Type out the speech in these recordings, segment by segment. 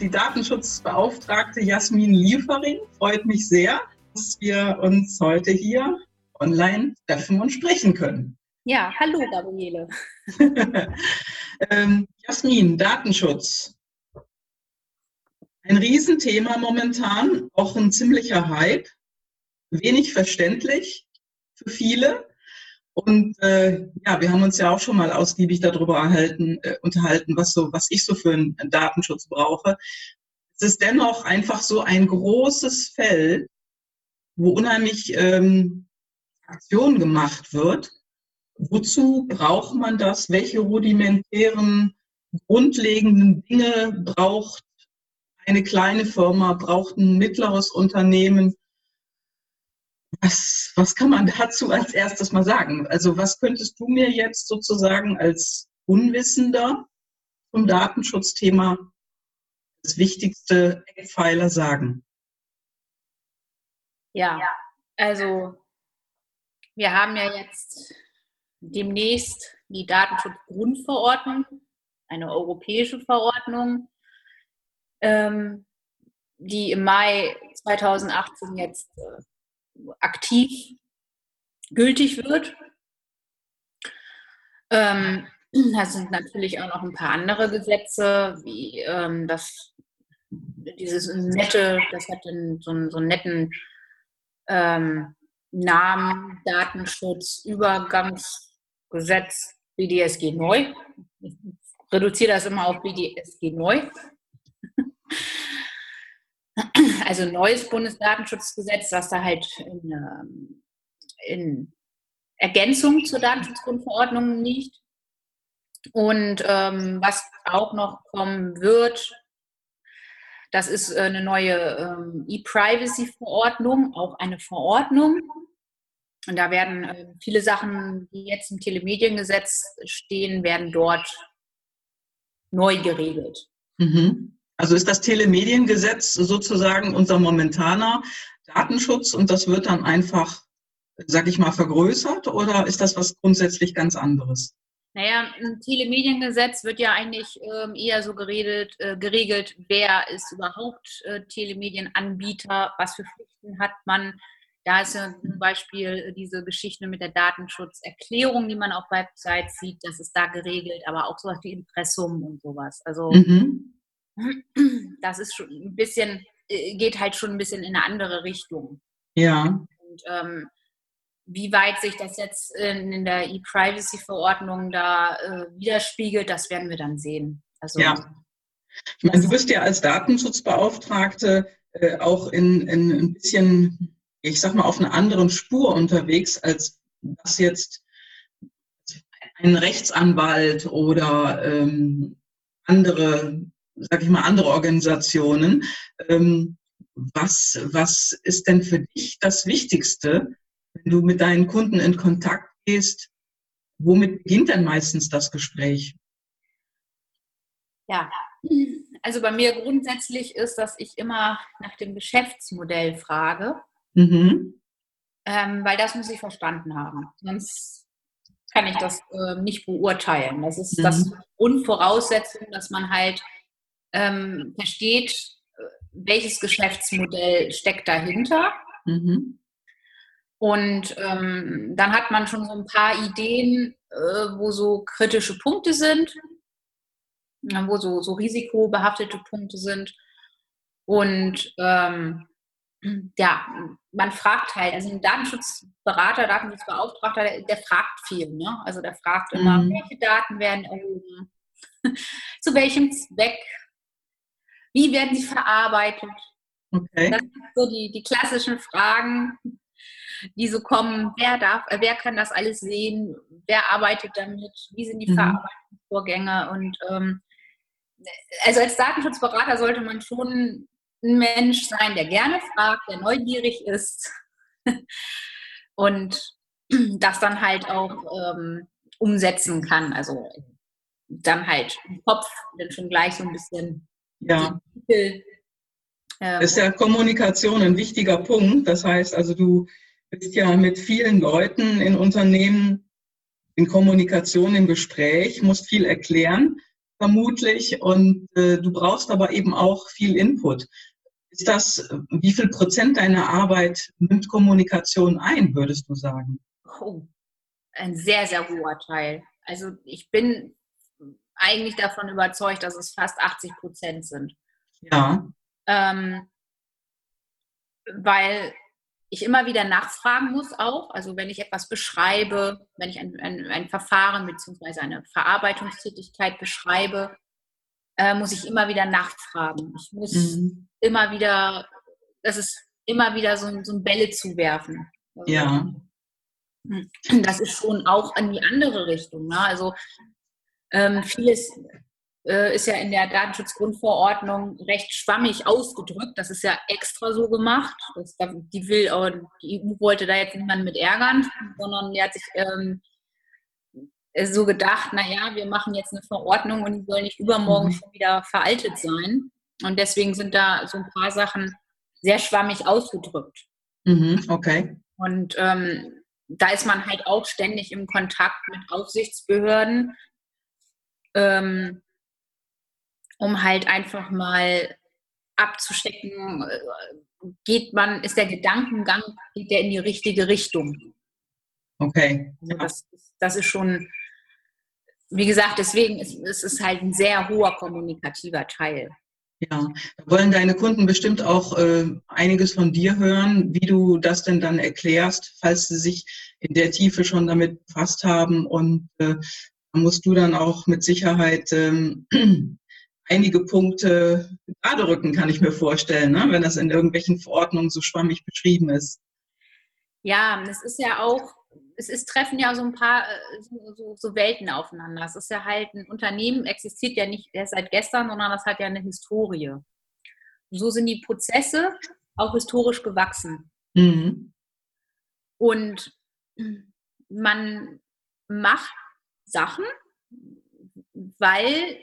die Datenschutzbeauftragte Jasmin Liefering. Freut mich sehr, dass wir uns heute hier online treffen und sprechen können. Ja, hallo Gabriele. ähm, Jasmin, Datenschutz. Ein Riesenthema momentan, auch ein ziemlicher Hype. Wenig verständlich für viele. Und äh, ja, wir haben uns ja auch schon mal ausgiebig darüber erhalten, äh, unterhalten, was so, was ich so für einen Datenschutz brauche. Es ist dennoch einfach so ein großes Feld, wo unheimlich ähm, Aktion gemacht wird. Wozu braucht man das? Welche rudimentären, grundlegenden Dinge braucht eine kleine Firma, braucht ein mittleres Unternehmen? Was, was kann man dazu als erstes mal sagen? Also was könntest du mir jetzt sozusagen als Unwissender zum Datenschutzthema das wichtigste Eckpfeiler sagen? Ja, also wir haben ja jetzt demnächst die Datenschutzgrundverordnung, eine europäische Verordnung, ähm, die im Mai 2018 jetzt äh, aktiv gültig wird. Ähm, da sind natürlich auch noch ein paar andere Gesetze, wie ähm, das, dieses nette, das hat einen, so, einen, so einen netten ähm, Namen, Datenschutz, Übergangsgesetz, BDSG neu. Ich reduziere das immer auf BDSG neu also neues Bundesdatenschutzgesetz, was da halt in, ähm, in Ergänzung zur Datenschutzgrundverordnung liegt. Und ähm, was auch noch kommen wird, das ist äh, eine neue ähm, E-Privacy-Verordnung, auch eine Verordnung. Und da werden äh, viele Sachen, die jetzt im Telemediengesetz stehen, werden dort neu geregelt. Mhm. Also ist das Telemediengesetz sozusagen unser momentaner Datenschutz und das wird dann einfach, sag ich mal, vergrößert oder ist das was grundsätzlich ganz anderes? Naja, im Telemediengesetz wird ja eigentlich ähm, eher so geredet, äh, geregelt, wer ist überhaupt äh, Telemedienanbieter, was für Pflichten hat man. Da ist ja zum Beispiel diese Geschichte mit der Datenschutzerklärung, die man auf Websites sieht, das ist da geregelt, aber auch sowas wie Impressum und sowas. Also mhm das ist schon ein bisschen, äh, geht halt schon ein bisschen in eine andere Richtung. Ja. Und ähm, wie weit sich das jetzt in, in der E-Privacy-Verordnung da äh, widerspiegelt, das werden wir dann sehen. Also, ja. Ich meine, du bist ja als Datenschutzbeauftragte äh, auch in, in ein bisschen, ich sag mal, auf einer anderen Spur unterwegs, als das jetzt ein Rechtsanwalt oder ähm, andere sage ich mal, andere Organisationen. Ähm, was, was ist denn für dich das Wichtigste, wenn du mit deinen Kunden in Kontakt gehst? Womit beginnt denn meistens das Gespräch? Ja, also bei mir grundsätzlich ist, dass ich immer nach dem Geschäftsmodell frage, mhm. ähm, weil das muss ich verstanden haben. Sonst kann ich das äh, nicht beurteilen. Das ist mhm. das Grundvoraussetzung, dass man halt ähm, versteht, äh, welches Geschäftsmodell steckt dahinter. Mhm. Und ähm, dann hat man schon so ein paar Ideen, äh, wo so kritische Punkte sind, wo so, so risikobehaftete Punkte sind. Und ähm, ja, man fragt halt, also ein Datenschutzberater, Datenschutzbeauftragter, der, der fragt viel. Ne? Also der fragt immer, mhm. welche Daten werden erhoben, zu welchem Zweck wie werden sie verarbeitet? Okay. Das sind so die, die klassischen Fragen, die so kommen. Wer darf, äh, wer kann das alles sehen? Wer arbeitet damit? Wie sind die mhm. Verarbeitungsvorgänge? Und ähm, also als Datenschutzberater sollte man schon ein Mensch sein, der gerne fragt, der neugierig ist und das dann halt auch ähm, umsetzen kann. Also dann halt im Kopf dann schon gleich so ein bisschen ja. Titel, ähm, ist ja Kommunikation ein wichtiger Punkt. Das heißt also, du bist ja mit vielen Leuten in Unternehmen in Kommunikation, im Gespräch, musst viel erklären, vermutlich, und äh, du brauchst aber eben auch viel Input. Ist das, wie viel Prozent deiner Arbeit nimmt Kommunikation ein, würdest du sagen? Oh, ein sehr, sehr hoher Teil. Also ich bin eigentlich davon überzeugt, dass es fast 80 Prozent sind. Ja. Ähm, weil ich immer wieder nachfragen muss auch, also wenn ich etwas beschreibe, wenn ich ein, ein, ein Verfahren bzw. eine Verarbeitungstätigkeit beschreibe, äh, muss ich immer wieder nachfragen. Ich muss mhm. immer wieder, das ist immer wieder so, so ein Bälle zuwerfen. Also, ja. Das ist schon auch in die andere Richtung. Ne? Also ähm, vieles äh, ist ja in der Datenschutzgrundverordnung recht schwammig ausgedrückt. Das ist ja extra so gemacht. Das, die, will, die EU wollte da jetzt niemanden mit ärgern, sondern die hat sich ähm, so gedacht, naja, wir machen jetzt eine Verordnung und die soll nicht übermorgen mhm. schon wieder veraltet sein. Und deswegen sind da so ein paar Sachen sehr schwammig ausgedrückt. Mhm, okay. Und ähm, da ist man halt auch ständig im Kontakt mit Aufsichtsbehörden. Ähm, um halt einfach mal abzustecken, äh, geht man, ist der Gedankengang, geht der in die richtige Richtung. Okay. Also das, das ist schon, wie gesagt, deswegen ist es halt ein sehr hoher kommunikativer Teil. Ja, da wollen deine Kunden bestimmt auch äh, einiges von dir hören, wie du das denn dann erklärst, falls sie sich in der Tiefe schon damit befasst haben. Und äh, musst du dann auch mit Sicherheit ähm, einige Punkte gerade rücken, kann ich mir vorstellen, ne? wenn das in irgendwelchen Verordnungen so schwammig beschrieben ist. Ja, es ist ja auch, es ist, treffen ja so ein paar äh, so, so, Welten aufeinander. Es ist ja halt, ein Unternehmen existiert ja nicht erst seit gestern, sondern das hat ja eine Historie. So sind die Prozesse auch historisch gewachsen. Mhm. Und man macht Sachen, weil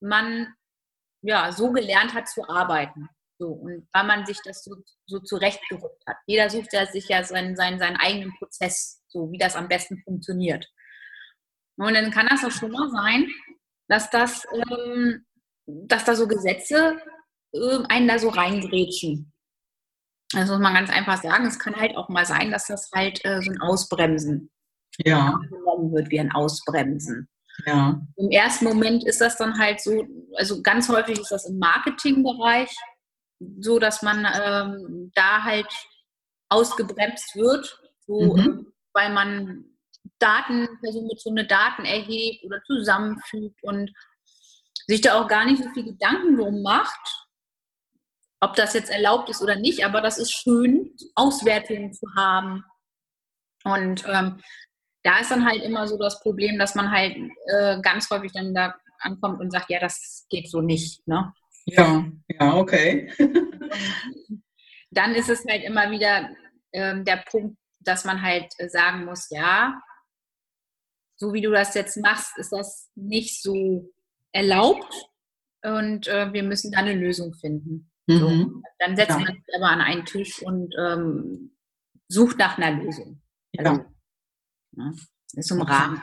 man ja, so gelernt hat zu arbeiten. So, und weil man sich das so, so zurechtgerückt hat. Jeder sucht ja sich ja seinen, seinen, seinen eigenen Prozess, so wie das am besten funktioniert. Und dann kann das auch schon mal sein, dass das, ähm, dass da so Gesetze äh, einen da so reingrätschen. Das muss man ganz einfach sagen. Es kann halt auch mal sein, dass das halt äh, so ein Ausbremsen ja. genommen wird wie ein Ausbremsen. Ja. Im ersten Moment ist das dann halt so, also ganz häufig ist das im Marketingbereich so, dass man ähm, da halt ausgebremst wird, so, mhm. weil man Daten, personenbezogene Daten erhebt oder zusammenfügt und sich da auch gar nicht so viel Gedanken drum macht, ob das jetzt erlaubt ist oder nicht, aber das ist schön, Auswertungen zu haben. Und ähm, da ist dann halt immer so das Problem, dass man halt äh, ganz häufig dann da ankommt und sagt, ja, das geht so nicht. Ne? Ja, ja, okay. dann ist es halt immer wieder ähm, der Punkt, dass man halt sagen muss, ja, so wie du das jetzt machst, ist das nicht so erlaubt und äh, wir müssen da eine Lösung finden. Mhm. So. Dann setzt ja. man sich aber an einen Tisch und ähm, sucht nach einer Lösung. Also, ja. Ne? Ist im Rahmen.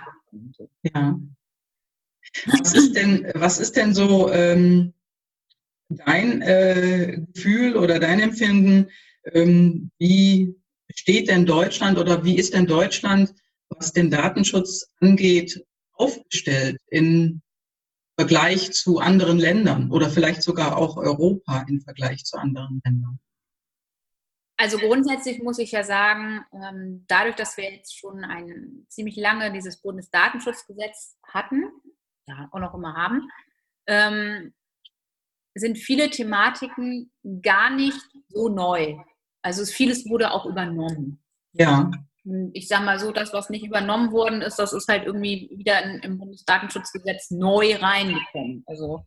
Ja. Was ist denn, was ist denn so ähm, dein äh, Gefühl oder dein Empfinden? Ähm, wie steht denn Deutschland oder wie ist denn Deutschland, was den Datenschutz angeht, aufgestellt im Vergleich zu anderen Ländern oder vielleicht sogar auch Europa im Vergleich zu anderen Ländern? Also grundsätzlich muss ich ja sagen, ähm, dadurch, dass wir jetzt schon ein ziemlich lange dieses Bundesdatenschutzgesetz hatten, ja, auch noch immer haben, ähm, sind viele Thematiken gar nicht so neu. Also vieles wurde auch übernommen. Ja. Ich sage mal so, das, was nicht übernommen worden ist, das ist halt irgendwie wieder in, im Bundesdatenschutzgesetz neu reingekommen. Also,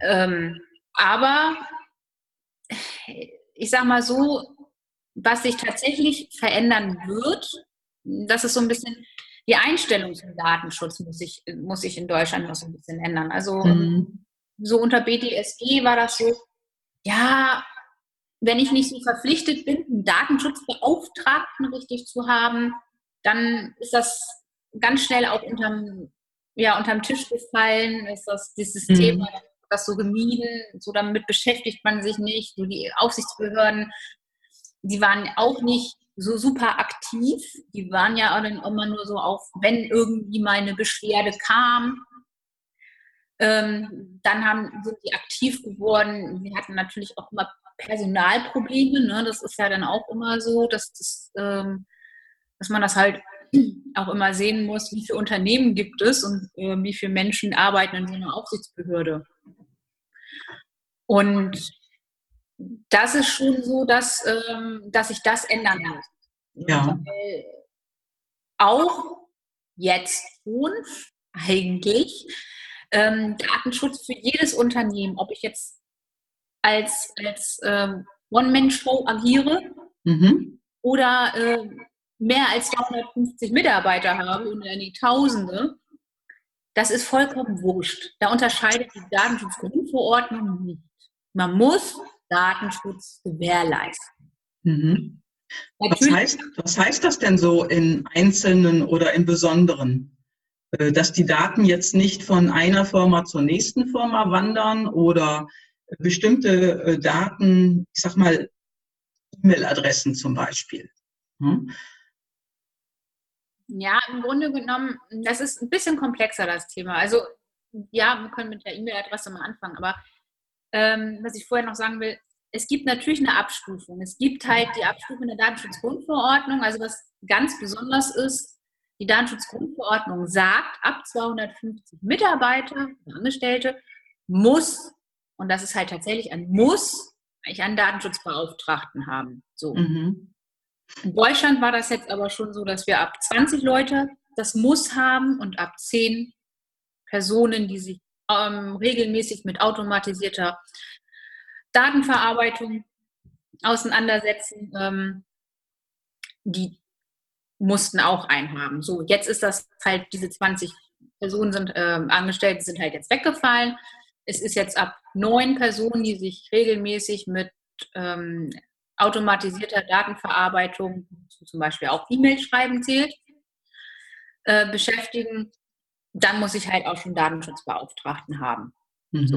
ähm, aber ich sag mal so, was sich tatsächlich verändern wird, das ist so ein bisschen die Einstellung zum Datenschutz muss sich, muss sich in Deutschland noch so ein bisschen ändern. Also mhm. so unter BDSG war das so, ja, wenn ich nicht so verpflichtet bin, einen Datenschutzbeauftragten richtig zu haben, dann ist das ganz schnell auch unterm, ja, unterm Tisch gefallen, ist das dieses mhm. Thema das so gemieden, so damit beschäftigt man sich nicht. So die Aufsichtsbehörden, die waren auch nicht so super aktiv. Die waren ja auch dann immer nur so auf, wenn irgendwie mal eine Beschwerde kam, ähm, dann haben, sind die aktiv geworden. Wir hatten natürlich auch immer Personalprobleme. Ne? Das ist ja dann auch immer so, dass, das, ähm, dass man das halt auch immer sehen muss, wie viele Unternehmen gibt es und äh, wie viele Menschen arbeiten in so einer Aufsichtsbehörde. Und das ist schon so, dass, ähm, dass sich das ändern muss. Ja. auch jetzt schon eigentlich ähm, Datenschutz für jedes Unternehmen, ob ich jetzt als, als ähm, One-Man-Show agiere mhm. oder äh, mehr als 250 Mitarbeiter habe und die Tausende, das ist vollkommen wurscht. Da unterscheidet die Datenschutzgrundverordnung nicht. Man muss Datenschutz gewährleisten. Mhm. Was, heißt, was heißt das denn so in Einzelnen oder in Besonderen? Äh, dass die Daten jetzt nicht von einer Firma zur nächsten Firma wandern oder bestimmte äh, Daten, ich sag mal, E-Mail-Adressen zum Beispiel. Hm? Ja, im Grunde genommen, das ist ein bisschen komplexer, das Thema. Also, ja, wir können mit der E-Mail-Adresse mal anfangen, aber ähm, was ich vorher noch sagen will, es gibt natürlich eine Abstufung. Es gibt halt die Abstufung der Datenschutzgrundverordnung. Also was ganz besonders ist, die Datenschutzgrundverordnung sagt, ab 250 Mitarbeiter, Angestellte, muss, und das ist halt tatsächlich ein Muss, ich einen Datenschutzbeauftragten haben. So. Mhm. In Deutschland war das jetzt aber schon so, dass wir ab 20 Leute das Muss haben und ab 10 Personen, die sich ähm, regelmäßig mit automatisierter Datenverarbeitung auseinandersetzen, ähm, die mussten auch einhaben. So, jetzt ist das halt, diese 20 Personen sind ähm, angestellt, sind halt jetzt weggefallen. Es ist jetzt ab neun Personen, die sich regelmäßig mit ähm, automatisierter Datenverarbeitung, zum Beispiel auch E-Mail schreiben zählt, äh, beschäftigen. Dann muss ich halt auch schon Datenschutzbeauftragten haben. Mhm. So.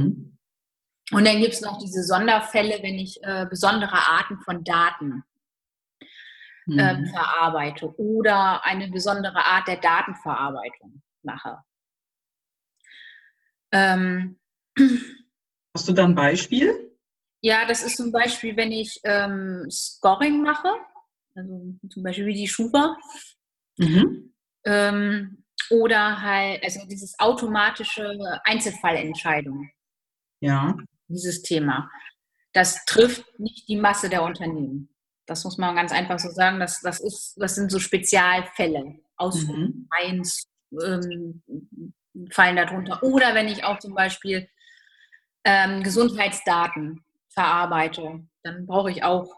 Und dann gibt es noch diese Sonderfälle, wenn ich äh, besondere Arten von Daten äh, mhm. verarbeite oder eine besondere Art der Datenverarbeitung mache. Ähm, Hast du da ein Beispiel? Ja, das ist zum Beispiel, wenn ich ähm, Scoring mache, also zum Beispiel wie die Schufa. Mhm. Ähm, oder halt, also dieses automatische Einzelfallentscheidung. Ja dieses Thema. Das trifft nicht die Masse der Unternehmen. Das muss man ganz einfach so sagen. Das, das, ist, das sind so Spezialfälle. Aus mhm. eins ähm, fallen darunter. Oder wenn ich auch zum Beispiel ähm, Gesundheitsdaten verarbeite, dann brauche ich auch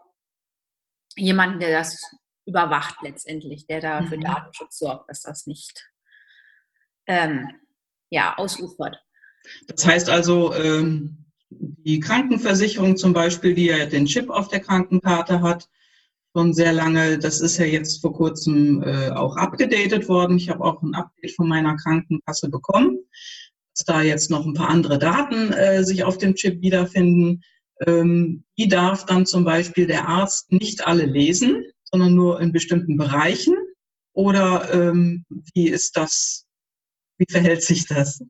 jemanden, der das überwacht letztendlich, der da für mhm. Datenschutz sorgt, dass das nicht ähm, ja, ausufert. Das heißt also, ähm, die Krankenversicherung zum Beispiel, die ja den Chip auf der Krankenkarte hat, schon sehr lange. Das ist ja jetzt vor kurzem äh, auch abgedatet worden. Ich habe auch ein Update von meiner Krankenkasse bekommen, dass da jetzt noch ein paar andere Daten äh, sich auf dem Chip wiederfinden. Ähm, darf dann zum Beispiel der Arzt nicht alle lesen, sondern nur in bestimmten Bereichen. Oder ähm, wie ist das? Wie verhält sich das?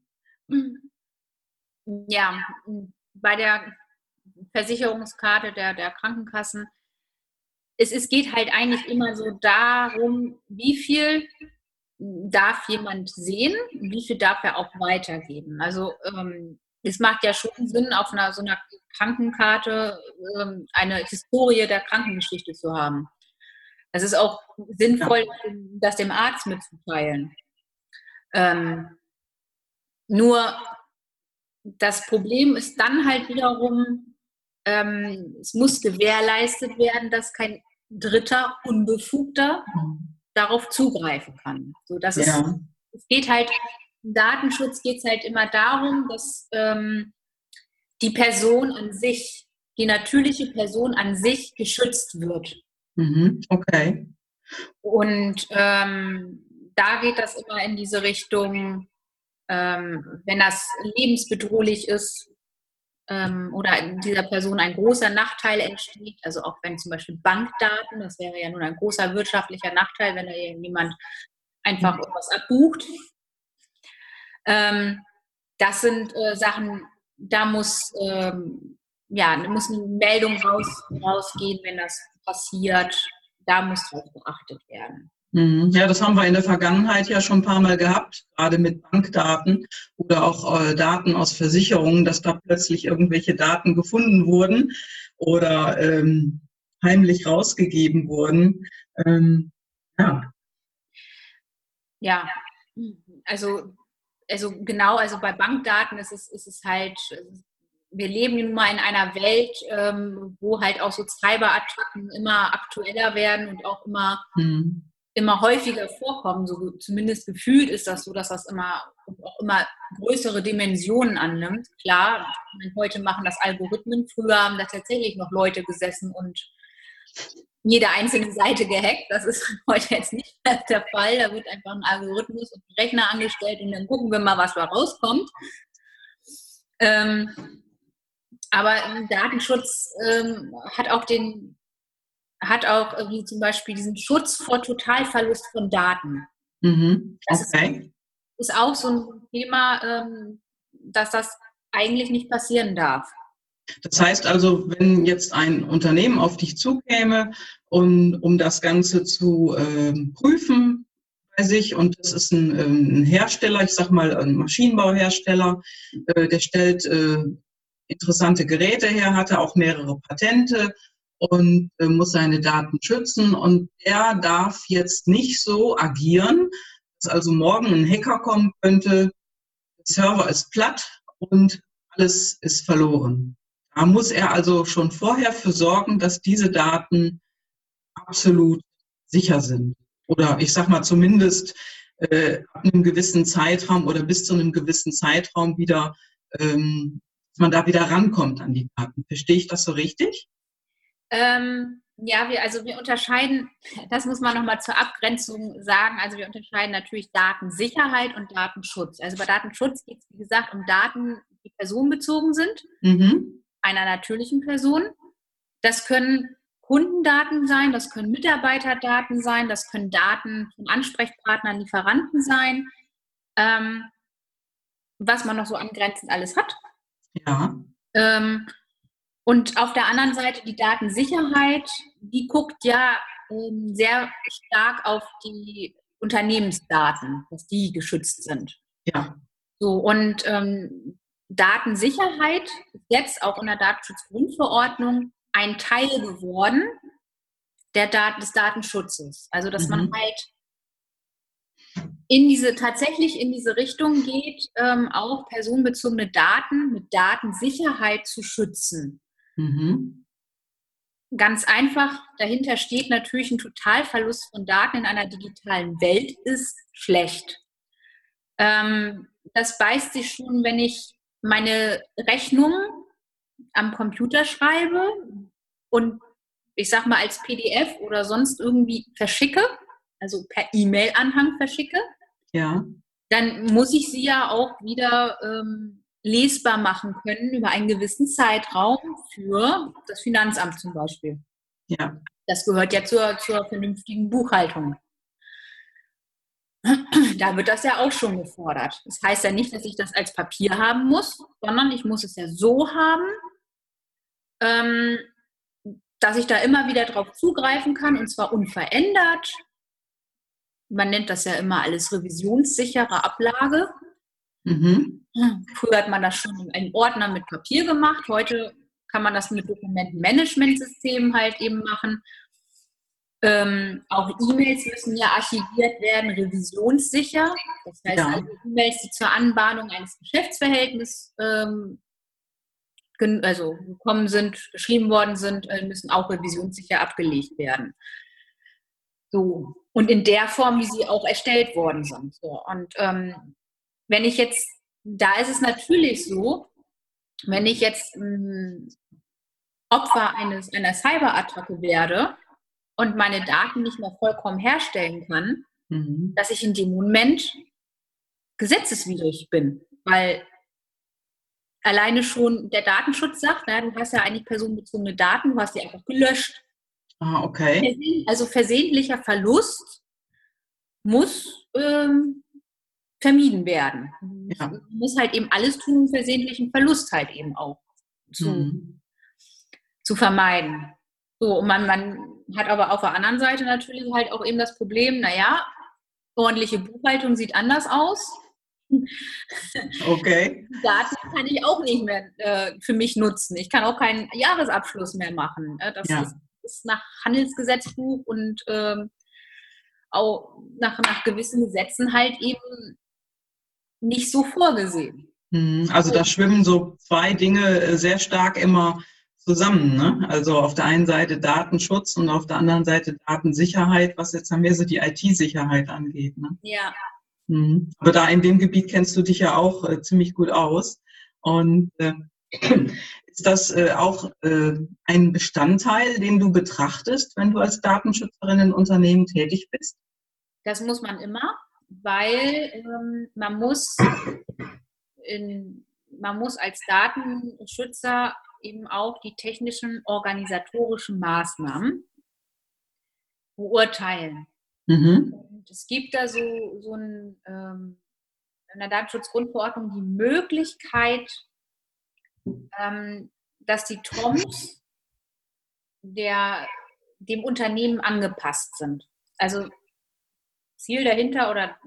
Ja, bei der Versicherungskarte der, der Krankenkassen, es, es geht halt eigentlich immer so darum, wie viel darf jemand sehen, wie viel darf er auch weitergeben. Also ähm, es macht ja schon Sinn, auf einer so einer Krankenkarte ähm, eine Historie der Krankengeschichte zu haben. Es ist auch sinnvoll, das dem Arzt mitzuteilen. Ähm, nur das Problem ist dann halt wiederum, ähm, es muss gewährleistet werden, dass kein Dritter, Unbefugter darauf zugreifen kann. So, das ja. ist, es geht halt, im Datenschutz geht es halt immer darum, dass ähm, die Person an sich, die natürliche Person an sich geschützt wird. Mhm. Okay. Und ähm, da geht das immer in diese Richtung, ähm, wenn das lebensbedrohlich ist ähm, oder dieser Person ein großer Nachteil entsteht, also auch wenn zum Beispiel Bankdaten, das wäre ja nun ein großer wirtschaftlicher Nachteil, wenn da jemand einfach irgendwas abbucht. Ähm, das sind äh, Sachen, da muss, ähm, ja, muss eine Meldung raus, rausgehen, wenn das passiert. Da muss darauf beachtet werden. Mhm. Ja, das haben wir in der Vergangenheit ja schon ein paar Mal gehabt, gerade mit Bankdaten oder auch äh, Daten aus Versicherungen, dass da plötzlich irgendwelche Daten gefunden wurden oder ähm, heimlich rausgegeben wurden. Ähm, ja. Ja, also, also genau, also bei Bankdaten ist es, ist es halt, wir leben nun mal in einer Welt, ähm, wo halt auch so Cyberattacken immer aktueller werden und auch immer mhm immer häufiger vorkommen, so zumindest gefühlt ist das so, dass das immer auch immer größere Dimensionen annimmt. Klar, heute machen das Algorithmen. Früher haben da tatsächlich noch Leute gesessen und jede einzelne Seite gehackt. Das ist heute jetzt nicht der Fall. Da wird einfach ein Algorithmus und ein Rechner angestellt und dann gucken wir mal, was da rauskommt. Ähm, aber Datenschutz ähm, hat auch den hat auch wie zum Beispiel diesen Schutz vor Totalverlust von Daten. Mhm. Okay. Das ist, ist, auch so ein Thema, ähm, dass das eigentlich nicht passieren darf. Das heißt also, wenn jetzt ein Unternehmen auf dich zukäme, und, um das Ganze zu äh, prüfen bei sich, und das ist ein, ähm, Hersteller, ich sage mal ein Maschinenbauhersteller, äh, der stellt äh, interessante Geräte her, hatte auch mehrere Patente und äh, muss seine Daten schützen. Und er darf jetzt nicht so agieren, dass also morgen ein Hacker kommen könnte, der Server ist platt und alles ist verloren. Da muss er also schon vorher für sorgen, dass diese Daten absolut sicher sind. Oder ich sage mal zumindest äh, ab einem gewissen Zeitraum oder bis zu einem gewissen Zeitraum wieder, ähm, dass man da wieder rankommt an die Daten. Verstehe ich das so richtig? Ähm, ja, wir, also wir unterscheiden, das muss man nochmal zur Abgrenzung sagen, also wir unterscheiden natürlich Datensicherheit und Datenschutz. Also bei Datenschutz geht es, wie gesagt, um Daten, die personenbezogen sind, mhm. einer natürlichen Person. Das können Kundendaten sein, das können Mitarbeiterdaten sein, das können Daten von Ansprechpartnern, Lieferanten sein, ähm, was man noch so angrenzend alles hat. Ja. Ähm, und auf der anderen Seite die Datensicherheit, die guckt ja ähm, sehr stark auf die Unternehmensdaten, dass die geschützt sind. Ja. So, und ähm, Datensicherheit ist jetzt auch in der Datenschutzgrundverordnung ein Teil geworden der Dat des Datenschutzes. Also, dass mhm. man halt in diese, tatsächlich in diese Richtung geht, ähm, auch personenbezogene Daten mit Datensicherheit zu schützen. Mhm. Ganz einfach, dahinter steht natürlich ein Totalverlust von Daten in einer digitalen Welt ist schlecht. Ähm, das beißt sich schon, wenn ich meine Rechnung am Computer schreibe und ich sag mal als PDF oder sonst irgendwie verschicke, also per E-Mail-Anhang verschicke, ja. dann muss ich sie ja auch wieder ähm, lesbar machen können über einen gewissen Zeitraum für das Finanzamt zum Beispiel. Ja. Das gehört ja zur, zur vernünftigen Buchhaltung. Da wird das ja auch schon gefordert. Das heißt ja nicht, dass ich das als Papier haben muss, sondern ich muss es ja so haben, ähm, dass ich da immer wieder drauf zugreifen kann und zwar unverändert. Man nennt das ja immer alles revisionssichere Ablage. Mhm. Früher hat man das schon in einem Ordner mit Papier gemacht. Heute kann man das mit Dokumentenmanagementsystemen halt eben machen. Ähm, auch E-Mails müssen ja archiviert werden, revisionssicher. Das heißt, ja. also E-Mails, die zur Anbahnung eines Geschäftsverhältnisses ähm, also gekommen sind, geschrieben worden sind, äh, müssen auch revisionssicher abgelegt werden. So. Und in der Form, wie sie auch erstellt worden sind. So. Und ähm, wenn ich jetzt, da ist es natürlich so, wenn ich jetzt ähm, Opfer eines, einer Cyberattacke werde und meine Daten nicht mehr vollkommen herstellen kann, mhm. dass ich in dem Moment gesetzeswidrig bin. Weil alleine schon der Datenschutz sagt, na, du hast ja eigentlich personenbezogene Daten, du hast die einfach gelöscht. Ah, okay. Also versehentlicher Verlust muss ähm, vermieden werden. Ja. Man muss halt eben alles tun, um versehentlichen Verlust halt eben auch zu, mhm. zu vermeiden. So, und man, man hat aber auf der anderen Seite natürlich halt auch eben das Problem, naja, ordentliche Buchhaltung sieht anders aus. Okay. Daten kann ich auch nicht mehr äh, für mich nutzen. Ich kann auch keinen Jahresabschluss mehr machen. Äh, das ja. ist, ist, nach Handelsgesetzbuch und ähm, auch nach, nach gewissen Gesetzen halt eben nicht so vorgesehen. Mhm. Also da schwimmen so zwei Dinge äh, sehr stark immer zusammen. Ne? Also auf der einen Seite Datenschutz und auf der anderen Seite Datensicherheit, was jetzt mehr so die IT-Sicherheit angeht. Ne? Ja, Mhm. Aber da in dem Gebiet kennst du dich ja auch äh, ziemlich gut aus. Und äh, ist das äh, auch äh, ein Bestandteil, den du betrachtest, wenn du als Datenschützerin in Unternehmen tätig bist? Das muss man immer, weil ähm, man muss in, man muss als Datenschützer eben auch die technischen organisatorischen Maßnahmen beurteilen. Mhm. Und es gibt da so, so ein, ähm, in der Datenschutzgrundverordnung die Möglichkeit, ähm, dass die TOMs der, dem Unternehmen angepasst sind. Also Ziel dahinter oder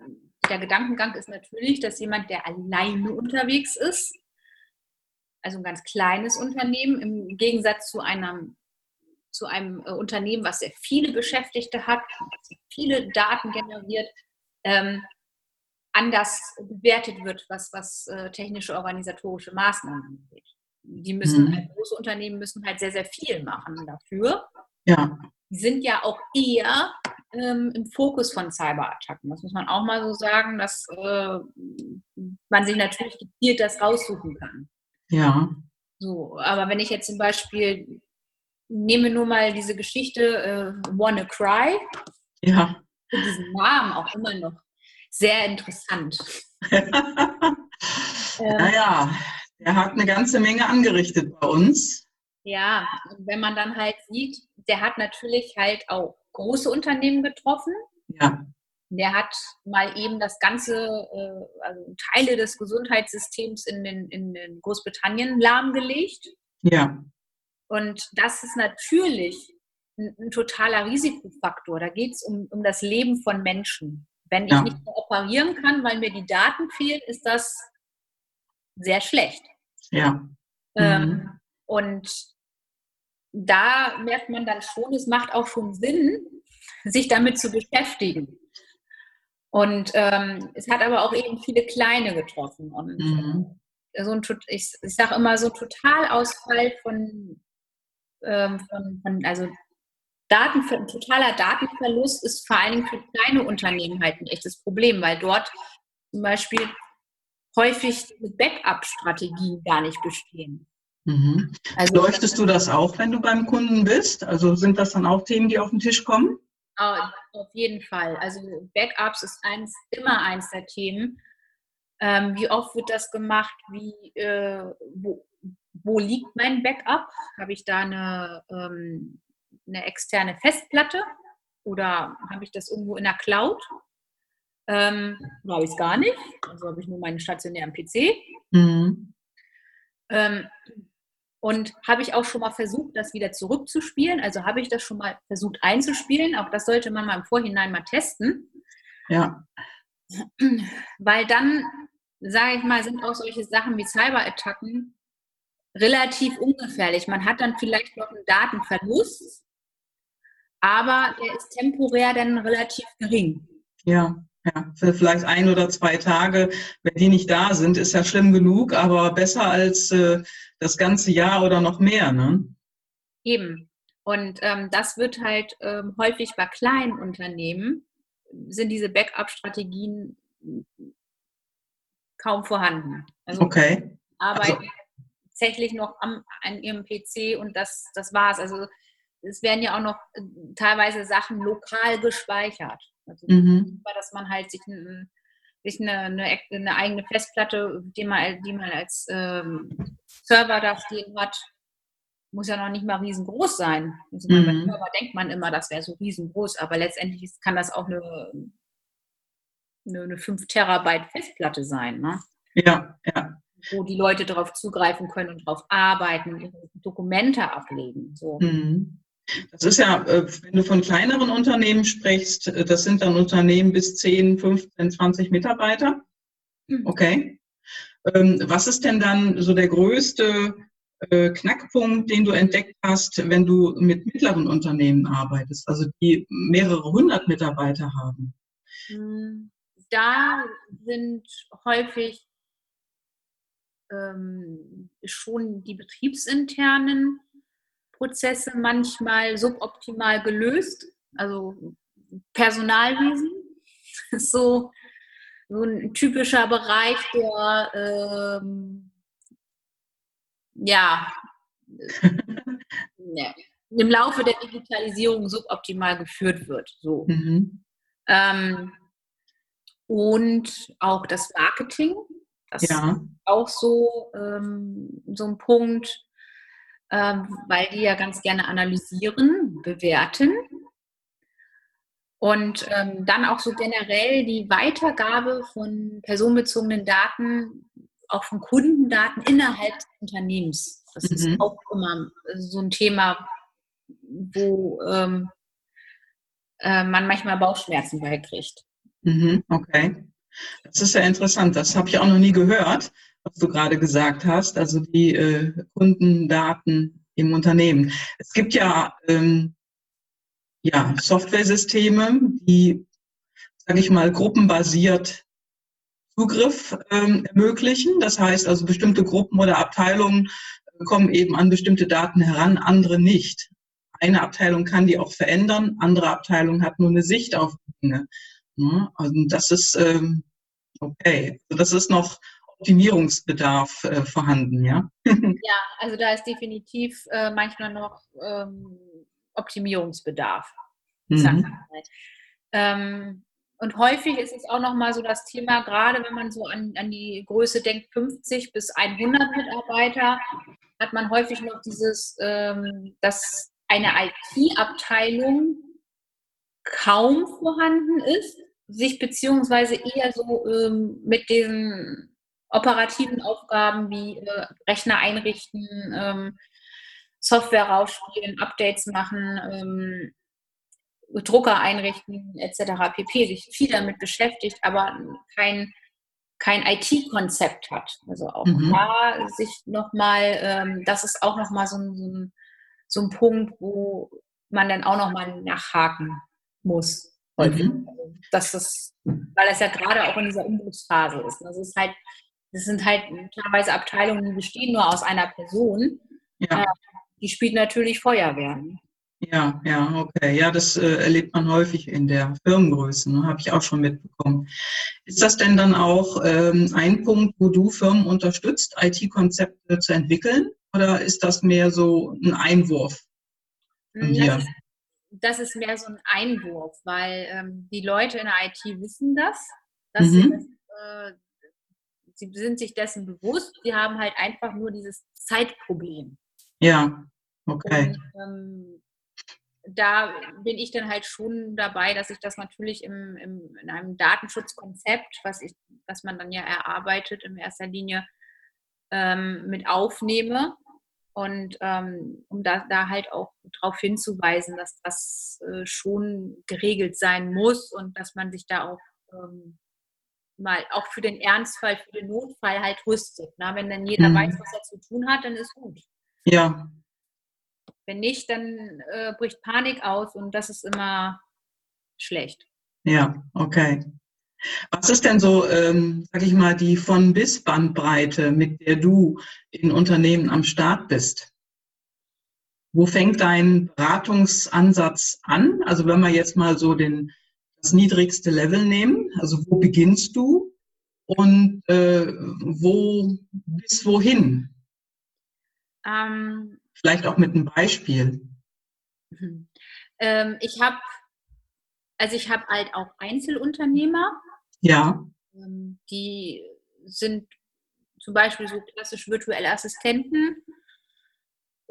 der Gedankengang ist natürlich, dass jemand, der alleine unterwegs ist, also ein ganz kleines Unternehmen, im Gegensatz zu einem zu einem äh, Unternehmen, was sehr viele Beschäftigte hat, viele Daten generiert, ähm, anders bewertet wird, was, was äh, technische organisatorische Maßnahmen angeht. Die müssen, mhm. halt, große Unternehmen müssen halt sehr, sehr viel machen dafür. Ja. Die sind ja auch eher ähm, im Fokus von Cyberattacken. Das muss man auch mal so sagen, dass äh, man sich natürlich gezielt das raussuchen kann. Ja. So, aber wenn ich jetzt zum Beispiel nehme nur mal diese Geschichte äh, Wanna Cry. Ja. Und diesen Namen auch immer noch sehr interessant. naja, der hat eine ganze Menge angerichtet bei uns. Ja, und wenn man dann halt sieht, der hat natürlich halt auch große Unternehmen getroffen. Ja. Der hat mal eben das ganze, äh, also Teile des Gesundheitssystems in, den, in den Großbritannien lahmgelegt. Ja. Und das ist natürlich ein, ein totaler Risikofaktor. Da geht es um, um das Leben von Menschen. Wenn ich ja. nicht mehr operieren kann, weil mir die Daten fehlen, ist das sehr schlecht. Ja. Ähm, mhm. Und da merkt man dann schon, es macht auch schon Sinn, sich damit zu beschäftigen. Und ähm, es hat aber auch eben viele kleine getroffen. Und mhm. so ein, ich, ich sage immer, so ein Totalausfall von ähm, von, von, also Daten, totaler Datenverlust ist vor allen Dingen für kleine Unternehmen halt ein echtes Problem, weil dort zum Beispiel häufig Backup-Strategien gar nicht bestehen. Mhm. Also, Leuchtest du das auch, wenn du beim Kunden bist? Also sind das dann auch Themen, die auf den Tisch kommen? Auf jeden Fall. Also Backups ist eins, immer eins der Themen. Ähm, wie oft wird das gemacht? Wie, äh, wo, wo liegt mein Backup? Habe ich da eine, ähm, eine externe Festplatte oder habe ich das irgendwo in der Cloud? Ähm, habe ich es gar nicht? Also habe ich nur meinen stationären PC. Mhm. Ähm, und habe ich auch schon mal versucht, das wieder zurückzuspielen? Also habe ich das schon mal versucht einzuspielen? Auch das sollte man mal im Vorhinein mal testen. Ja. Weil dann, sage ich mal, sind auch solche Sachen wie Cyberattacken relativ ungefährlich. Man hat dann vielleicht noch einen Datenverlust, aber der ist temporär dann relativ gering. Ja, Ja, für vielleicht ein oder zwei Tage, wenn die nicht da sind, ist ja schlimm genug, aber besser als äh, das ganze Jahr oder noch mehr, ne? Eben. Und ähm, das wird halt ähm, häufig bei kleinen Unternehmen, sind diese Backup-Strategien kaum vorhanden. Also okay. Arbeiten also. tatsächlich noch am, an ihrem PC und das, das war's. Also es werden ja auch noch äh, teilweise Sachen lokal gespeichert. Also, mhm. dass man halt sich, ein, sich eine, eine, eine, eigene Festplatte, die man, die man als ähm, Server da stehen hat, muss ja noch nicht mal riesengroß sein. Also mhm. Beim Server denkt man immer, das wäre so riesengroß, aber letztendlich kann das auch eine, eine, eine 5 Terabyte Festplatte sein. Ne? Ja, ja. Wo die Leute darauf zugreifen können und darauf arbeiten, ihre Dokumente ablegen. So. Mhm. Das ist ja, äh, wenn du von kleineren Unternehmen sprichst, äh, das sind dann Unternehmen bis 10, 15, 20 Mitarbeiter. Hm. Okay. Ähm, was ist denn dann so der größte äh, Knackpunkt, den du entdeckt hast, wenn du mit mittleren Unternehmen arbeitest, also die mehrere hundert Mitarbeiter haben? Hm, da sind häufig ähm, schon die betriebsinternen Prozesse manchmal suboptimal gelöst. Also Personalwesen ist so, so ein typischer Bereich, der ähm, ja, ja, im Laufe der Digitalisierung suboptimal geführt wird. So. Mhm. Ähm, und auch das Marketing. Das ja. ist auch so, ähm, so ein Punkt, weil die ja ganz gerne analysieren, bewerten. Und ähm, dann auch so generell die Weitergabe von personenbezogenen Daten, auch von Kundendaten innerhalb des Unternehmens. Das mhm. ist auch immer so ein Thema, wo ähm, äh, man manchmal Bauchschmerzen bei kriegt. Mhm, okay. Das ist ja interessant. Das habe ich auch noch nie gehört was du gerade gesagt hast, also die äh, Kundendaten im Unternehmen. Es gibt ja, ähm, ja Softwaresysteme, die, sage ich mal, gruppenbasiert Zugriff ähm, ermöglichen. Das heißt also, bestimmte Gruppen oder Abteilungen kommen eben an bestimmte Daten heran, andere nicht. Eine Abteilung kann die auch verändern, andere Abteilung hat nur eine Sicht auf Dinge. Also das ist ähm, okay. Also das ist noch Optimierungsbedarf äh, vorhanden, ja? ja, also da ist definitiv äh, manchmal noch ähm, Optimierungsbedarf. Mhm. Ähm, und häufig ist es auch noch mal so das Thema, gerade wenn man so an, an die Größe denkt, 50 bis 100 Mitarbeiter, hat man häufig noch dieses, ähm, dass eine IT-Abteilung kaum vorhanden ist, sich beziehungsweise eher so ähm, mit den operativen Aufgaben wie äh, Rechner einrichten, ähm, Software rausspielen, Updates machen, ähm, Drucker einrichten etc. pp. sich viel damit beschäftigt, aber kein, kein IT-Konzept hat. Also auch mhm. da sich nochmal, ähm, das ist auch nochmal so ein, so, ein, so ein Punkt, wo man dann auch nochmal nachhaken muss. Mhm. Also, dass das, weil es ja gerade auch in dieser Umbruchsphase ist. Das ist halt das sind halt teilweise Abteilungen, die bestehen nur aus einer Person. Ja. Äh, die spielt natürlich Feuerwehr. Ja, ja, okay. Ja, das äh, erlebt man häufig in der Firmengröße, ne? habe ich auch schon mitbekommen. Ist das denn dann auch ähm, ein Punkt, wo du Firmen unterstützt, IT-Konzepte zu entwickeln? Oder ist das mehr so ein Einwurf von dir? Das ist, das ist mehr so ein Einwurf, weil ähm, die Leute in der IT wissen das, dass mhm. sie das, äh, sie sind sich dessen bewusst, sie haben halt einfach nur dieses Zeitproblem. Ja, okay. Und, ähm, da bin ich dann halt schon dabei, dass ich das natürlich im, im, in einem Datenschutzkonzept, was, ich, was man dann ja erarbeitet, in erster Linie ähm, mit aufnehme. Und ähm, um da, da halt auch darauf hinzuweisen, dass das äh, schon geregelt sein muss und dass man sich da auch ähm, mal auch für den Ernstfall, für den Notfall halt rüstet. Na? Wenn dann jeder mhm. weiß, was er zu tun hat, dann ist gut. Ja. Wenn nicht, dann äh, bricht Panik aus und das ist immer schlecht. Ja, okay. Was ist denn so, ähm, sag ich mal, die von bis Bandbreite, mit der du in Unternehmen am Start bist? Wo fängt dein Beratungsansatz an? Also wenn wir jetzt mal so den, das niedrigste Level nehmen, also wo beginnst du und äh, wo bis wohin? Ähm, Vielleicht auch mit einem Beispiel. Mhm. Ähm, ich habe, also ich habe halt auch Einzelunternehmer. Ja. Ähm, die sind zum Beispiel so klassisch virtuelle Assistenten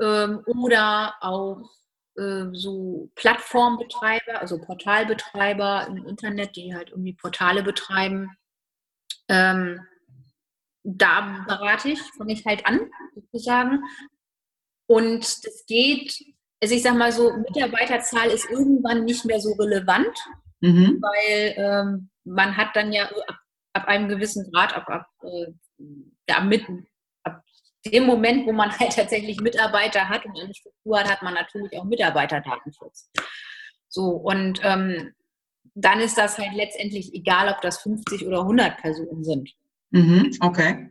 ähm, oder auch so Plattformbetreiber, also Portalbetreiber im Internet, die halt irgendwie Portale betreiben. Ähm, da berate ich, fange ich halt an, sozusagen. Und das geht, also ich sag mal so, Mitarbeiterzahl ist irgendwann nicht mehr so relevant, mhm. weil ähm, man hat dann ja ab, ab, einem gewissen Grad, ab, ab, äh, ja, mit, dem Moment, wo man halt tatsächlich Mitarbeiter hat und eine Struktur hat, hat man natürlich auch Mitarbeiterdatenschutz. So, und ähm, dann ist das halt letztendlich egal, ob das 50 oder 100 Personen sind. Mhm, okay.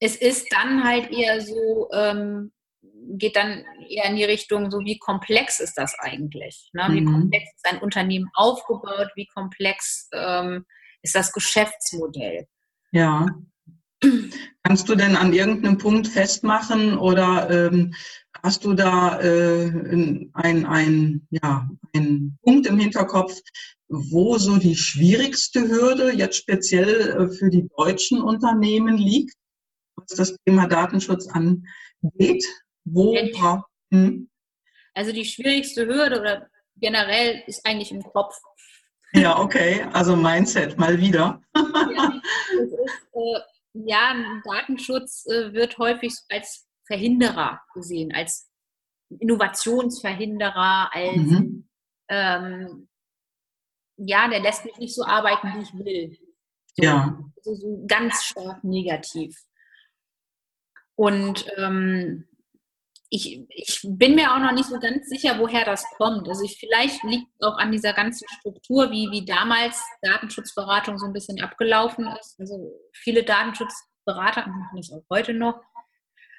Es ist dann halt eher so, ähm, geht dann eher in die Richtung, so wie komplex ist das eigentlich? Ne? Wie mhm. komplex ist ein Unternehmen aufgebaut? Wie komplex ähm, ist das Geschäftsmodell? Ja. Kannst du denn an irgendeinem Punkt festmachen oder ähm, hast du da äh, ein, ein, ja, einen Punkt im Hinterkopf, wo so die schwierigste Hürde jetzt speziell äh, für die deutschen Unternehmen liegt, was das Thema Datenschutz angeht? Wo? Hm? Also die schwierigste Hürde oder generell ist eigentlich im Kopf. Ja, okay. Also Mindset mal wieder. ja, ist, äh, ja Datenschutz äh, wird häufig als Verhinderer gesehen, als Innovationsverhinderer, als mhm. ähm, ja, der lässt mich nicht so arbeiten, wie ich will. So, ja. Also so ganz stark negativ. Und ähm, ich, ich bin mir auch noch nicht so ganz sicher, woher das kommt. Also ich, vielleicht liegt es auch an dieser ganzen Struktur, wie, wie damals Datenschutzberatung so ein bisschen abgelaufen ist. Also viele Datenschutzberater, und machen das auch heute noch,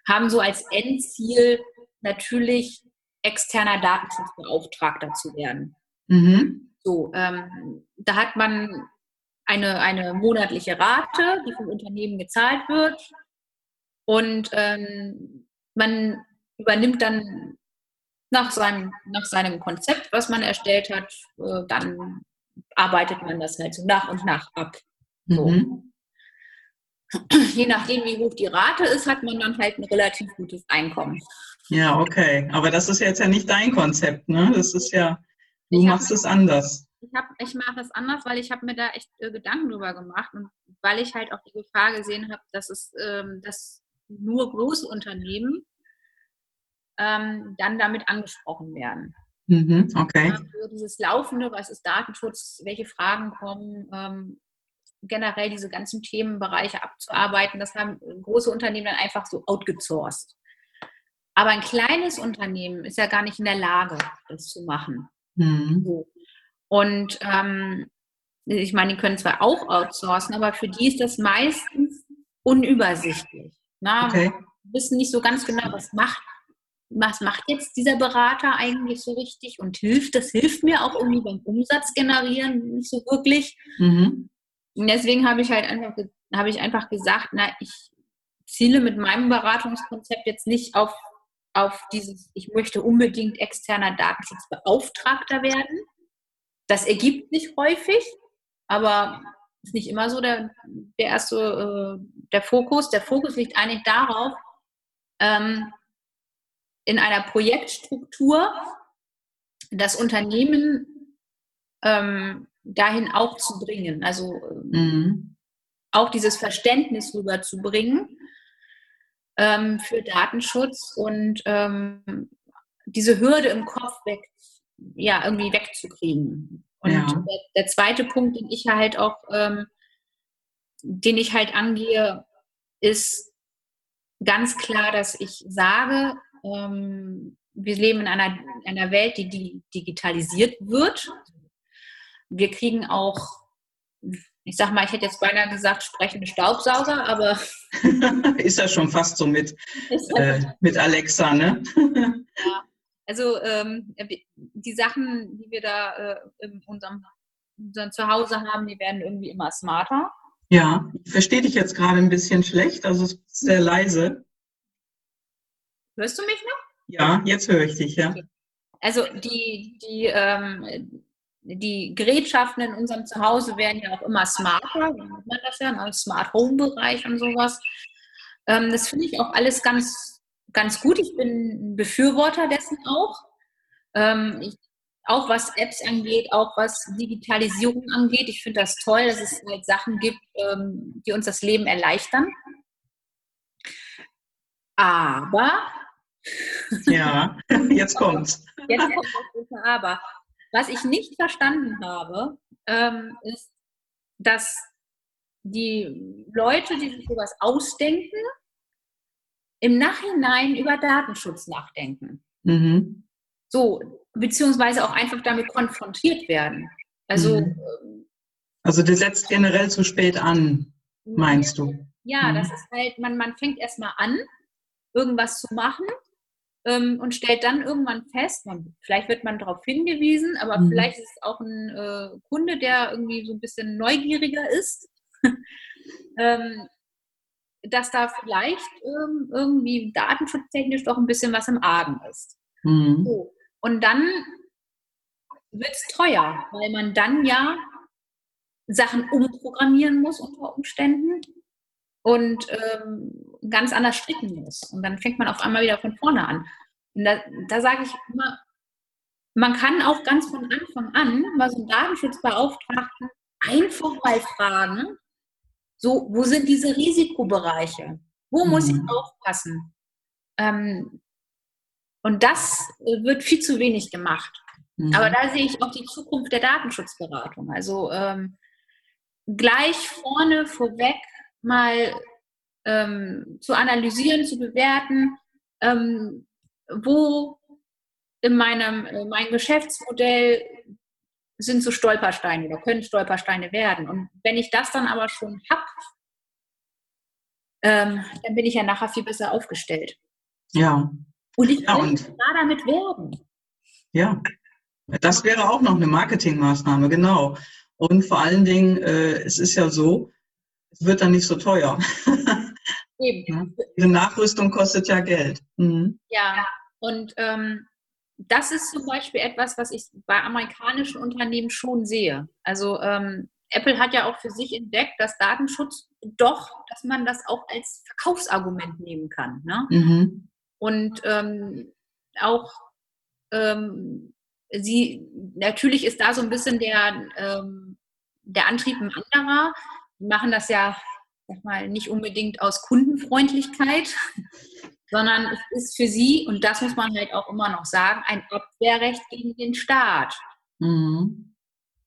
haben so als Endziel natürlich externer Datenschutzbeauftragter zu werden. Mhm. So, ähm, da hat man eine, eine monatliche Rate, die vom Unternehmen gezahlt wird. Und ähm, man übernimmt dann nach seinem, nach seinem Konzept, was man erstellt hat, äh, dann arbeitet man das halt so nach und nach ab. So. Mhm. Je nachdem, wie hoch die Rate ist, hat man dann halt ein relativ gutes Einkommen. Ja, okay. Aber das ist jetzt ja nicht dein Konzept, ne? Das ist ja, du ich machst es anders. Ich, ich mache es anders, weil ich habe mir da echt äh, Gedanken drüber gemacht und weil ich halt auch die Gefahr gesehen habe, dass es, ähm, dass nur große Unternehmen ähm, dann damit angesprochen werden. Mhm, okay. Also dieses Laufende, was ist Datenschutz, welche Fragen kommen, ähm, generell diese ganzen Themenbereiche abzuarbeiten, das haben große Unternehmen dann einfach so outgesourced. Aber ein kleines Unternehmen ist ja gar nicht in der Lage, das zu machen. Mhm. So. Und ähm, ich meine, die können zwar auch outsourcen, aber für die ist das meistens unübersichtlich. Na, okay. wissen nicht so ganz genau, was macht was macht jetzt dieser Berater eigentlich so richtig und hilft, das hilft mir auch irgendwie beim Umsatz generieren nicht so wirklich. Mhm. Und deswegen habe ich halt einfach, habe ich einfach gesagt, na, ich ziele mit meinem Beratungskonzept jetzt nicht auf, auf dieses, ich möchte unbedingt externer Datenschutzbeauftragter werden. Das ergibt sich häufig, aber ist nicht immer so der, der erste, äh, der Fokus. Der Fokus liegt eigentlich darauf, ähm, in einer Projektstruktur das Unternehmen ähm, dahin auch zu bringen. Also mhm. auch dieses Verständnis rüberzubringen ähm, für Datenschutz und ähm, diese Hürde im Kopf weg, ja, irgendwie wegzukriegen. Und ja. der, der, zweite Punkt, den ich halt auch, ähm, den ich halt angehe, ist ganz klar, dass ich sage, wir leben in einer, einer Welt, die, die digitalisiert wird. Wir kriegen auch ich sag mal, ich hätte jetzt beinahe gesagt, sprechende Staubsauger, aber. ist ja schon fast so mit, äh, mit Alexa, ne? ja. Also ähm, die Sachen, die wir da äh, in unserem, unserem Zuhause haben, die werden irgendwie immer smarter. Ja, ich verstehe dich jetzt gerade ein bisschen schlecht, also es ist sehr leise. Hörst du mich noch? Ja, jetzt höre ich dich, ja. Also die, die, ähm, die Gerätschaften in unserem Zuhause werden ja auch immer smarter, nennt man das ja, im Smart Home Bereich und sowas. Ähm, das finde ich auch alles ganz, ganz gut. Ich bin ein Befürworter dessen auch. Ähm, ich, auch was Apps angeht, auch was Digitalisierung angeht. Ich finde das toll, dass es halt Sachen gibt, ähm, die uns das Leben erleichtern. Aber ja, jetzt kommt's. Jetzt kommt das Aber. Was ich nicht verstanden habe, ähm, ist, dass die Leute, die sich sowas ausdenken, im Nachhinein über Datenschutz nachdenken. Mhm. So, beziehungsweise auch einfach damit konfrontiert werden. Also, mhm. Also der setzt generell zu spät an, meinst du? Ja, mhm. das ist halt, man, man fängt erstmal an, irgendwas zu machen ähm, und stellt dann irgendwann fest, man, vielleicht wird man darauf hingewiesen, aber mhm. vielleicht ist es auch ein äh, Kunde, der irgendwie so ein bisschen neugieriger ist, ähm, dass da vielleicht ähm, irgendwie datenschutztechnisch doch ein bisschen was im Argen ist. Mhm. So. Und dann wird es teuer, weil man dann ja Sachen umprogrammieren muss unter Umständen und ähm, ganz anders stricken muss. Und dann fängt man auf einmal wieder von vorne an. Und da, da sage ich immer, man kann auch ganz von Anfang an mal so einen Datenschutzbeauftragten einfach mal fragen, so, wo sind diese Risikobereiche? Wo muss ich mhm. aufpassen? Ähm, und das wird viel zu wenig gemacht. Mhm. Aber da sehe ich auch die Zukunft der Datenschutzberatung. Also ähm, gleich vorne vorweg mal ähm, zu analysieren, zu bewerten, ähm, wo in meinem in meinem Geschäftsmodell sind so Stolpersteine oder können Stolpersteine werden. Und wenn ich das dann aber schon habe, ähm, dann bin ich ja nachher viel besser aufgestellt. Ja. Und ich ja, kann da damit werben. Ja, das wäre auch noch eine Marketingmaßnahme, genau. Und vor allen Dingen, äh, es ist ja so, es wird dann nicht so teuer. Eben. Diese Nachrüstung kostet ja Geld. Mhm. Ja, und ähm, das ist zum Beispiel etwas, was ich bei amerikanischen Unternehmen schon sehe. Also ähm, Apple hat ja auch für sich entdeckt, dass Datenschutz doch, dass man das auch als Verkaufsargument nehmen kann. Ne? Mhm. Und ähm, auch ähm, sie, natürlich ist da so ein bisschen der, ähm, der Antrieb ein anderer. Die machen das ja sag mal, nicht unbedingt aus Kundenfreundlichkeit, sondern es ist für sie, und das muss man halt auch immer noch sagen, ein Abwehrrecht gegen den Staat. Mhm.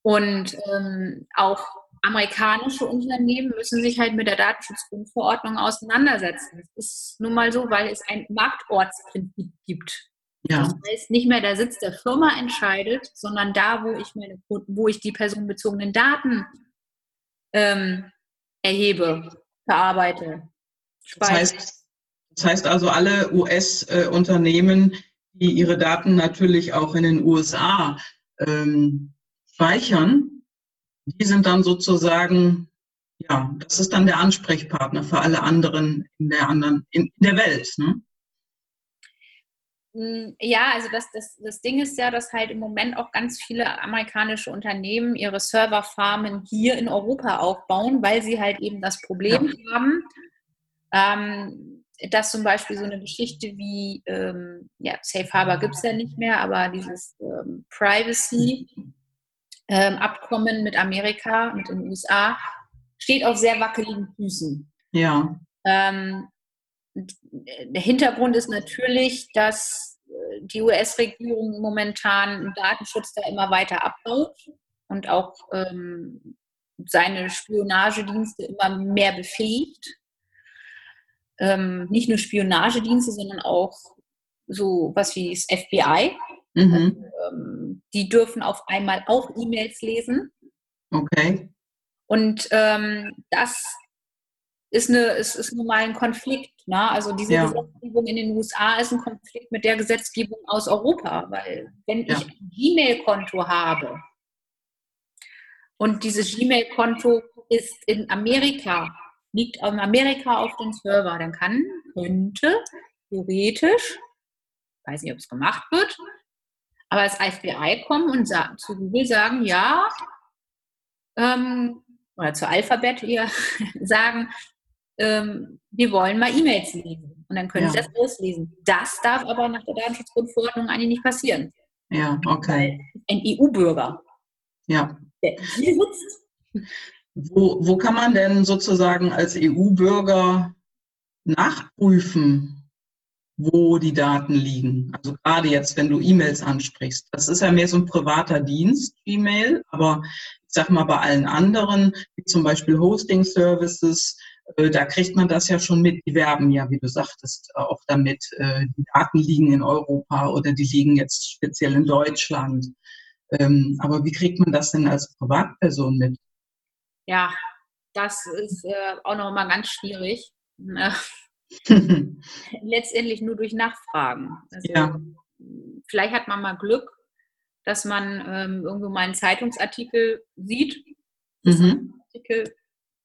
Und ähm, auch amerikanische Unternehmen müssen sich halt mit der Datenschutzgrundverordnung auseinandersetzen. Das ist nun mal so, weil es ein Marktortsprinzip gibt. Ja. Das heißt, nicht mehr der Sitz der Firma entscheidet, sondern da, wo ich meine, wo ich die personenbezogenen Daten ähm, erhebe, verarbeite, speichere. Das heißt, das heißt also, alle US-Unternehmen, die ihre Daten natürlich auch in den USA ähm, speichern, die sind dann sozusagen, ja, das ist dann der Ansprechpartner für alle anderen in der anderen, in, der Welt. Ne? Hm, ja, also das, das, das Ding ist ja, dass halt im Moment auch ganz viele amerikanische Unternehmen ihre Serverfarmen hier in Europa aufbauen, weil sie halt eben das Problem ja. haben, ähm, dass zum Beispiel so eine Geschichte wie, ähm, ja, Safe Harbor gibt es ja nicht mehr, aber dieses ähm, Privacy-Abkommen ähm, mit Amerika, mit den USA, steht auf sehr wackeligen Füßen. Ja. Ähm, der Hintergrund ist natürlich, dass äh, die US-Regierung momentan Datenschutz da immer weiter abbaut und auch ähm, seine Spionagedienste immer mehr befähigt. Ähm, nicht nur Spionagedienste, sondern auch so was wie das FBI. Mhm. Ähm, die dürfen auf einmal auch E-Mails lesen. Okay. Und ähm, das ist, eine, ist, ist nun mal ein Konflikt. Ne? Also diese ja. Gesetzgebung in den USA ist ein Konflikt mit der Gesetzgebung aus Europa, weil wenn ja. ich ein Gmail-Konto habe und dieses Gmail-Konto ist in Amerika, liegt in Amerika auf dem Server, dann kann, könnte theoretisch, weiß nicht, ob es gemacht wird, aber das FBI kommen und sagen, zu Google sagen, ja, ähm, oder zu Alphabet hier sagen, ähm, wir wollen mal E-Mails lesen. Und dann können ja. sie das auslesen. Das darf aber nach der Datenschutzgrundverordnung eigentlich nicht passieren. Ja, okay. Ein EU-Bürger, ja. der hier sitzt. Wo, wo kann man denn sozusagen als EU-Bürger nachprüfen, wo die Daten liegen. Also gerade jetzt, wenn du E-Mails ansprichst. Das ist ja mehr so ein privater Dienst, E-Mail, aber ich sag mal bei allen anderen, wie zum Beispiel Hosting-Services, da kriegt man das ja schon mit. Die werben ja, wie du sagtest, auch damit, äh, die Daten liegen in Europa oder die liegen jetzt speziell in Deutschland. Ähm, aber wie kriegt man das denn als Privatperson mit? Ja, das ist äh, auch noch mal ganz schwierig. Ne? Letztendlich nur durch Nachfragen. Also, ja. Vielleicht hat man mal Glück, dass man ähm, irgendwo mal einen Zeitungsartikel sieht, mhm. Artikel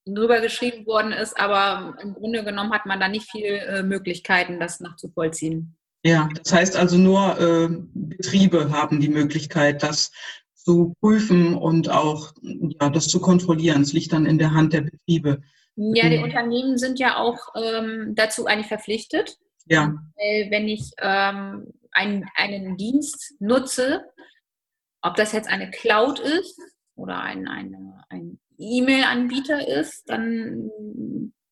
drüber geschrieben worden ist, aber im Grunde genommen hat man da nicht viele äh, Möglichkeiten, das nachzuvollziehen. Ja, das heißt also nur äh, Betriebe haben die Möglichkeit, das zu prüfen und auch ja, das zu kontrollieren. Es liegt dann in der Hand der Betriebe. Ja, die Unternehmen sind ja auch ähm, dazu eigentlich verpflichtet. Ja. Weil wenn ich ähm, einen, einen Dienst nutze, ob das jetzt eine Cloud ist oder ein, eine, ein E-Mail-Anbieter ist, dann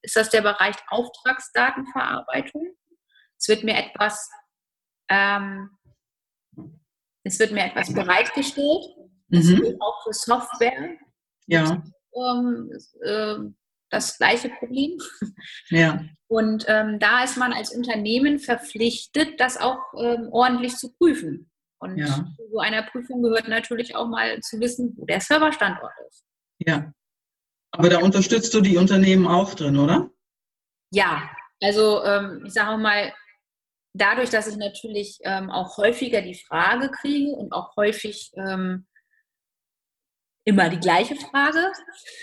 ist das der Bereich Auftragsdatenverarbeitung. Es wird mir etwas, ähm, es wird mir etwas bereitgestellt. Das mhm. auch für Software. Ja. Ähm, äh, das gleiche Problem. Ja. Und ähm, da ist man als Unternehmen verpflichtet, das auch ähm, ordentlich zu prüfen. Und ja. zu so einer Prüfung gehört natürlich auch mal zu wissen, wo der Serverstandort ist. Ja. Aber da unterstützt du die Unternehmen auch drin, oder? Ja, also ähm, ich sage auch mal, dadurch, dass ich natürlich ähm, auch häufiger die Frage kriege und auch häufig ähm, immer die gleiche Frage.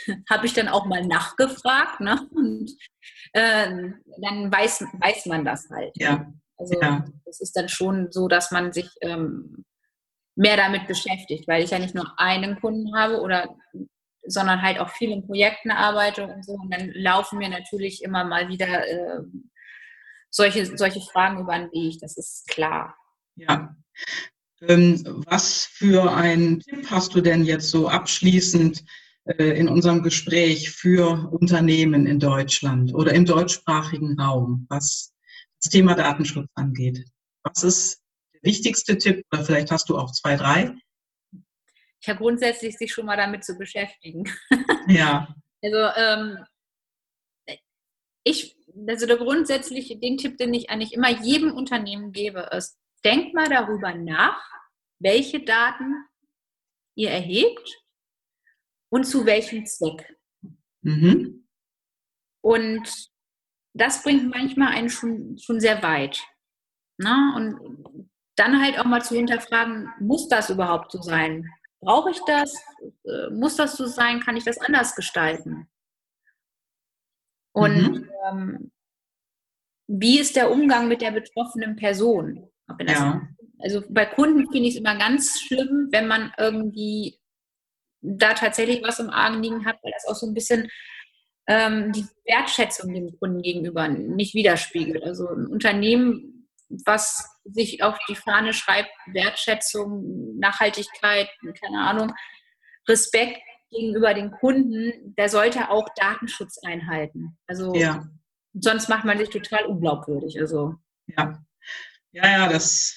Habe ich dann auch mal nachgefragt. Ne? Und äh, dann weiß, weiß man das halt. Ja. Also ja. es ist dann schon so, dass man sich ähm, mehr damit beschäftigt, weil ich ja nicht nur einen Kunden habe oder sondern halt auch viel in Projekten arbeite und so. Und dann laufen mir natürlich immer mal wieder äh, solche, solche Fragen über den Weg, das ist klar. Ja. Ähm, was für einen Tipp hast du denn jetzt so abschließend äh, in unserem Gespräch für Unternehmen in Deutschland oder im deutschsprachigen Raum, was das Thema Datenschutz angeht? Was ist der wichtigste Tipp oder vielleicht hast du auch zwei, drei? Ja, grundsätzlich sich schon mal damit zu beschäftigen. Ja. also ähm, ich, also der grundsätzliche, den Tipp, den ich eigentlich immer jedem Unternehmen gebe, ist, denkt mal darüber nach, welche Daten ihr erhebt und zu welchem Zweck. Mhm. Und das bringt manchmal einen schon, schon sehr weit. Ne? Und dann halt auch mal zu hinterfragen, muss das überhaupt so sein? Brauche ich das? Äh, muss das so sein? Kann ich das anders gestalten? Und mhm. ähm, wie ist der Umgang mit der betroffenen Person? Ja. Also bei Kunden finde ich es immer ganz schlimm, wenn man irgendwie da tatsächlich was im Argen liegen hat, weil das auch so ein bisschen ähm, die Wertschätzung dem Kunden gegenüber nicht widerspiegelt. Also ein Unternehmen, was sich auf die Fahne schreibt, Wertschätzung, Nachhaltigkeit, keine Ahnung, Respekt gegenüber den Kunden, der sollte auch Datenschutz einhalten. Also ja. sonst macht man sich total unglaubwürdig. Also ja. Ja, ja, das,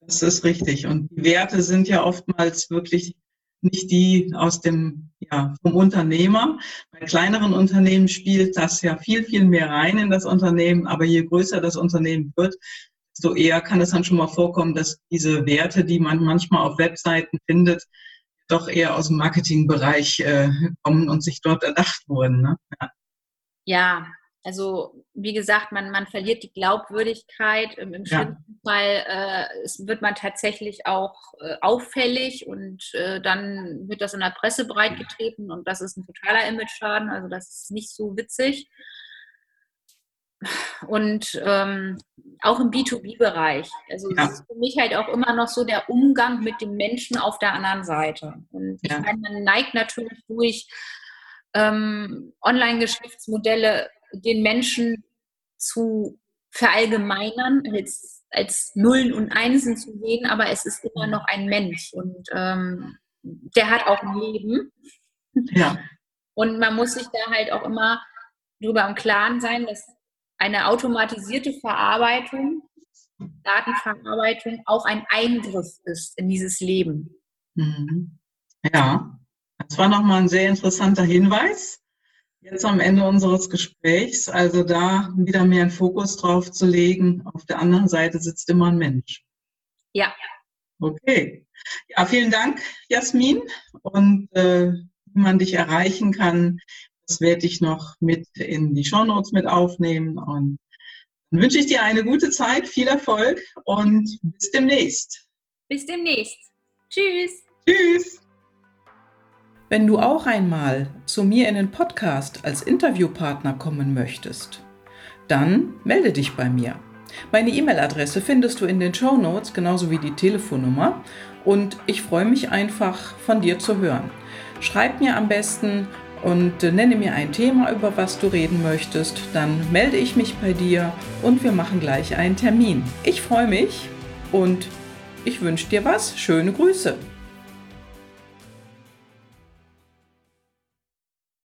das ist richtig. Und die Werte sind ja oftmals wirklich nicht die aus dem, ja, vom Unternehmer. Bei kleineren Unternehmen spielt das ja viel, viel mehr rein in das Unternehmen. Aber je größer das Unternehmen wird, desto eher kann es dann schon mal vorkommen, dass diese Werte, die man manchmal auf Webseiten findet, doch eher aus dem Marketingbereich äh, kommen und sich dort erdacht wurden. Ne? Ja. ja. also wie gesagt, man, man verliert die Glaubwürdigkeit. Im, im schlimmsten ja. Fall äh, es wird man tatsächlich auch äh, auffällig und äh, dann wird das in der Presse breitgetreten und das ist ein totaler Image-Schaden. Also das ist nicht so witzig. Und ähm, auch im B2B-Bereich. Also ja. es ist für mich halt auch immer noch so der Umgang mit dem Menschen auf der anderen Seite. Und ja. ich meine, man neigt natürlich durch ähm, Online-Geschäftsmodelle den Menschen zu verallgemeinern, als, als Nullen und Einsen zu sehen, aber es ist immer noch ein Mensch und ähm, der hat auch ein Leben. Ja. Und man muss sich da halt auch immer darüber im Klaren sein, dass eine automatisierte Verarbeitung, Datenverarbeitung auch ein Eingriff ist in dieses Leben. Mhm. Ja, das war nochmal ein sehr interessanter Hinweis. Jetzt am Ende unseres Gesprächs, also da wieder mehr einen Fokus drauf zu legen. Auf der anderen Seite sitzt immer ein Mensch. Ja. Okay. Ja, vielen Dank, Jasmin. Und äh, wie man dich erreichen kann, das werde ich noch mit in die Shownotes mit aufnehmen. Und dann wünsche ich dir eine gute Zeit, viel Erfolg und bis demnächst. Bis demnächst. Tschüss. Tschüss. Wenn du auch einmal zu mir in den Podcast als Interviewpartner kommen möchtest, dann melde dich bei mir. Meine E-Mail-Adresse findest du in den Show Notes, genauso wie die Telefonnummer. Und ich freue mich einfach, von dir zu hören. Schreib mir am besten und nenne mir ein Thema, über was du reden möchtest. Dann melde ich mich bei dir und wir machen gleich einen Termin. Ich freue mich und ich wünsche dir was. Schöne Grüße.